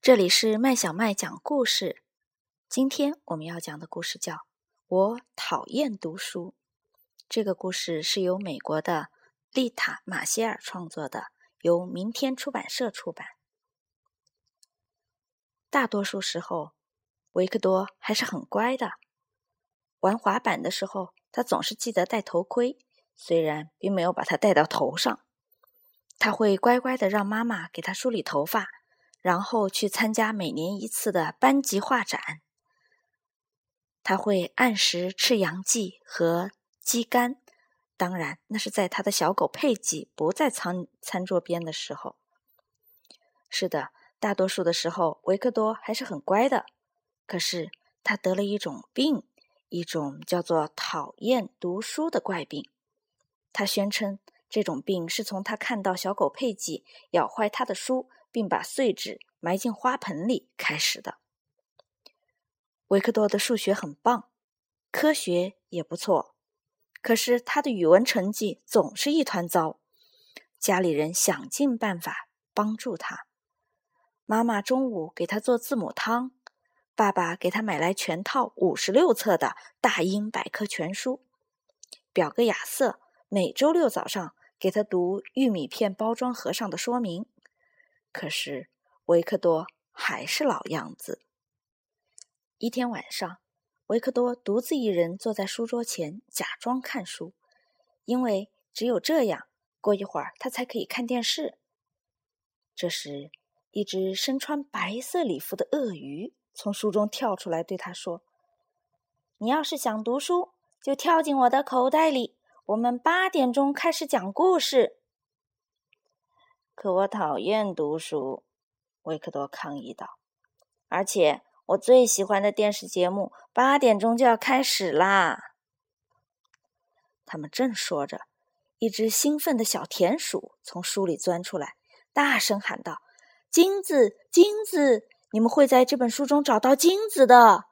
这里是麦小麦讲故事。今天我们要讲的故事叫《我讨厌读书》。这个故事是由美国的丽塔·马歇尔创作的，由明天出版社出版。大多数时候，维克多还是很乖的。玩滑板的时候，他总是记得戴头盔，虽然并没有把它戴到头上。他会乖乖的让妈妈给他梳理头发。然后去参加每年一次的班级画展。他会按时吃洋蓟和鸡肝，当然那是在他的小狗佩吉不在餐餐桌边的时候。是的，大多数的时候维克多还是很乖的。可是他得了一种病，一种叫做讨厌读书的怪病。他宣称这种病是从他看到小狗佩吉咬坏他的书。并把碎纸埋进花盆里开始的。维克多的数学很棒，科学也不错，可是他的语文成绩总是一团糟。家里人想尽办法帮助他。妈妈中午给他做字母汤，爸爸给他买来全套五十六册的大英百科全书，表哥亚瑟每周六早上给他读玉米片包装盒上的说明。可是维克多还是老样子。一天晚上，维克多独自一人坐在书桌前，假装看书，因为只有这样，过一会儿他才可以看电视。这时，一只身穿白色礼服的鳄鱼从书中跳出来，对他说：“你要是想读书，就跳进我的口袋里。我们八点钟开始讲故事。”可我讨厌读书，维克多抗议道。而且我最喜欢的电视节目八点钟就要开始啦。他们正说着，一只兴奋的小田鼠从书里钻出来，大声喊道：“金子，金子！你们会在这本书中找到金子的。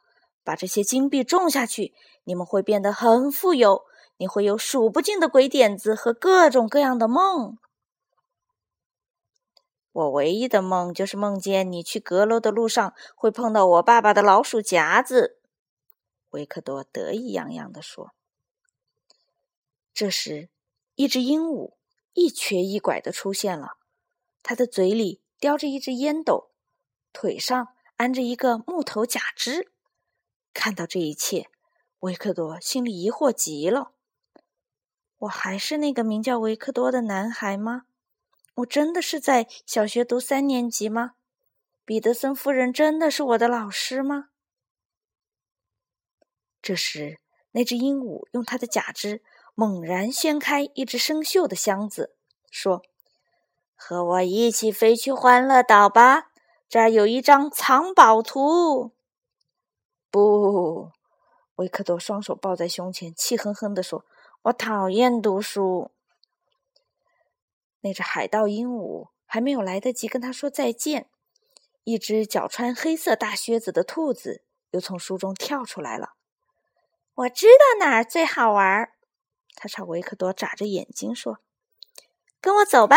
把这些金币种下去，你们会变得很富有。你会有数不尽的鬼点子和各种各样的梦。”我唯一的梦就是梦见你去阁楼的路上会碰到我爸爸的老鼠夹子。”维克多得意洋洋地说。这时，一只鹦鹉一瘸一拐的出现了，它的嘴里叼着一只烟斗，腿上安着一个木头假肢。看到这一切，维克多心里疑惑极了：“我还是那个名叫维克多的男孩吗？”我真的是在小学读三年级吗？彼得森夫人真的是我的老师吗？这时，那只鹦鹉用它的假肢猛然掀开一只生锈的箱子，说：“和我一起飞去欢乐岛吧，这儿有一张藏宝图。”不，维克多双手抱在胸前，气哼哼地说：“我讨厌读书。”那只海盗鹦鹉还没有来得及跟他说再见，一只脚穿黑色大靴子的兔子又从书中跳出来了。我知道哪儿最好玩，他朝维克多眨着眼睛说：“跟我走吧，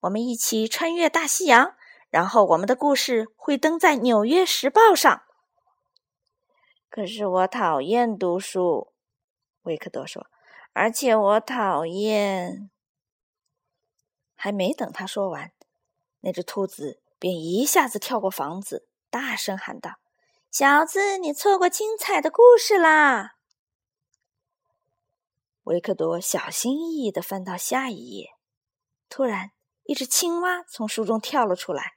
我们一起穿越大西洋，然后我们的故事会登在《纽约时报》上。”可是我讨厌读书，维克多说，而且我讨厌。还没等他说完，那只兔子便一下子跳过房子，大声喊道：“小子，你错过精彩的故事啦！”维克多小心翼翼的翻到下一页，突然，一只青蛙从书中跳了出来。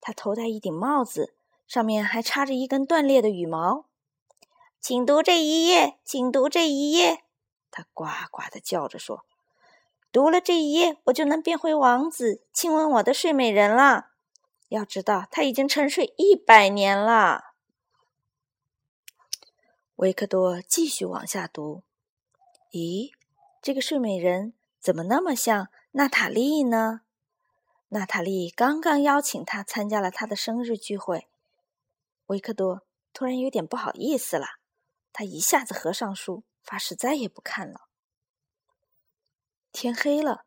它头戴一顶帽子，上面还插着一根断裂的羽毛。请读这一页，请读这一页，它呱呱的叫着说。读了这一页，我就能变回王子，亲吻我的睡美人了。要知道，他已经沉睡一百年了。维克多继续往下读。咦，这个睡美人怎么那么像娜塔莉呢？娜塔莉刚刚邀请他参加了他的生日聚会。维克多突然有点不好意思了，他一下子合上书，发誓再也不看了。天黑了，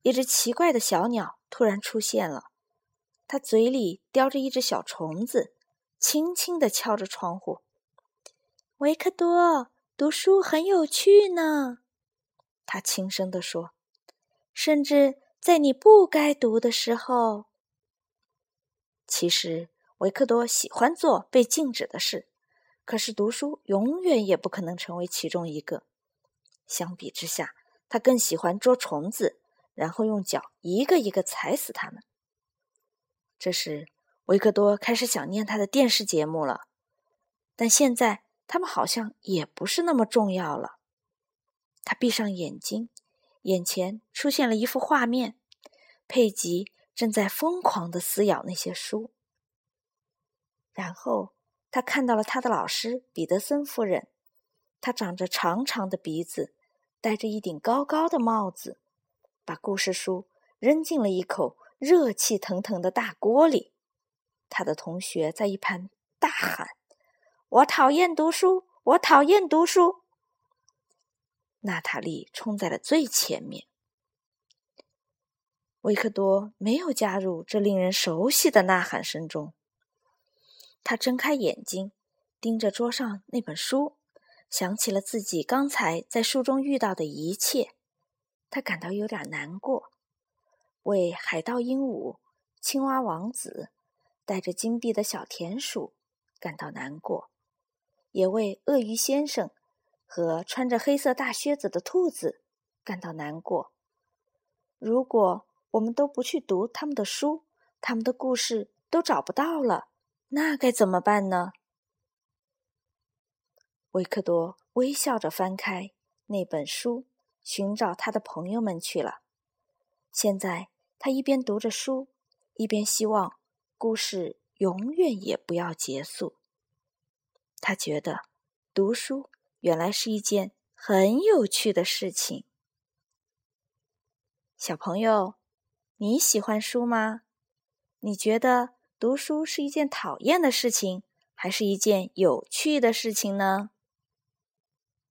一只奇怪的小鸟突然出现了。它嘴里叼着一只小虫子，轻轻地敲着窗户。维克多，读书很有趣呢，他轻声地说。甚至在你不该读的时候。其实，维克多喜欢做被禁止的事，可是读书永远也不可能成为其中一个。相比之下，他更喜欢捉虫子，然后用脚一个一个踩死它们。这时，维克多开始想念他的电视节目了，但现在他们好像也不是那么重要了。他闭上眼睛，眼前出现了一幅画面：佩吉正在疯狂的撕咬那些书。然后他看到了他的老师彼得森夫人，她长着长长的鼻子，戴着一顶高高的帽子，把故事书扔进了一口。热气腾腾的大锅里，他的同学在一旁大喊：“我讨厌读书！我讨厌读书！”娜塔莉冲在了最前面。维克多没有加入这令人熟悉的呐喊声中。他睁开眼睛，盯着桌上那本书，想起了自己刚才在书中遇到的一切，他感到有点难过。为海盗鹦鹉、青蛙王子、带着金币的小田鼠感到难过，也为鳄鱼先生和穿着黑色大靴子的兔子感到难过。如果我们都不去读他们的书，他们的故事都找不到了，那该怎么办呢？维克多微笑着翻开那本书，寻找他的朋友们去了。现在，他一边读着书，一边希望故事永远也不要结束。他觉得读书原来是一件很有趣的事情。小朋友，你喜欢书吗？你觉得读书是一件讨厌的事情，还是一件有趣的事情呢？